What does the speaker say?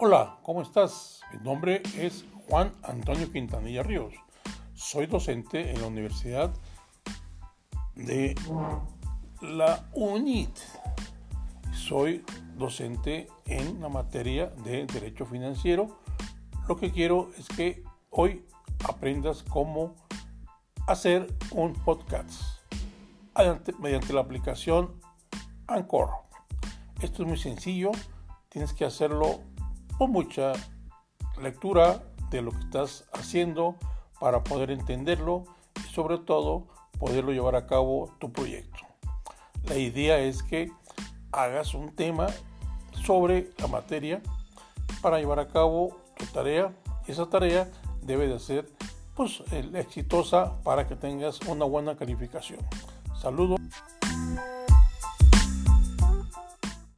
Hola, ¿cómo estás? Mi nombre es Juan Antonio Quintanilla Ríos. Soy docente en la Universidad de la UNIT. Soy docente en la materia de Derecho Financiero. Lo que quiero es que hoy aprendas cómo hacer un podcast mediante la aplicación Anchor. Esto es muy sencillo, tienes que hacerlo con mucha lectura de lo que estás haciendo para poder entenderlo y sobre todo poderlo llevar a cabo tu proyecto. La idea es que hagas un tema sobre la materia para llevar a cabo tu tarea. Esa tarea debe de ser pues, exitosa para que tengas una buena calificación. Saludos.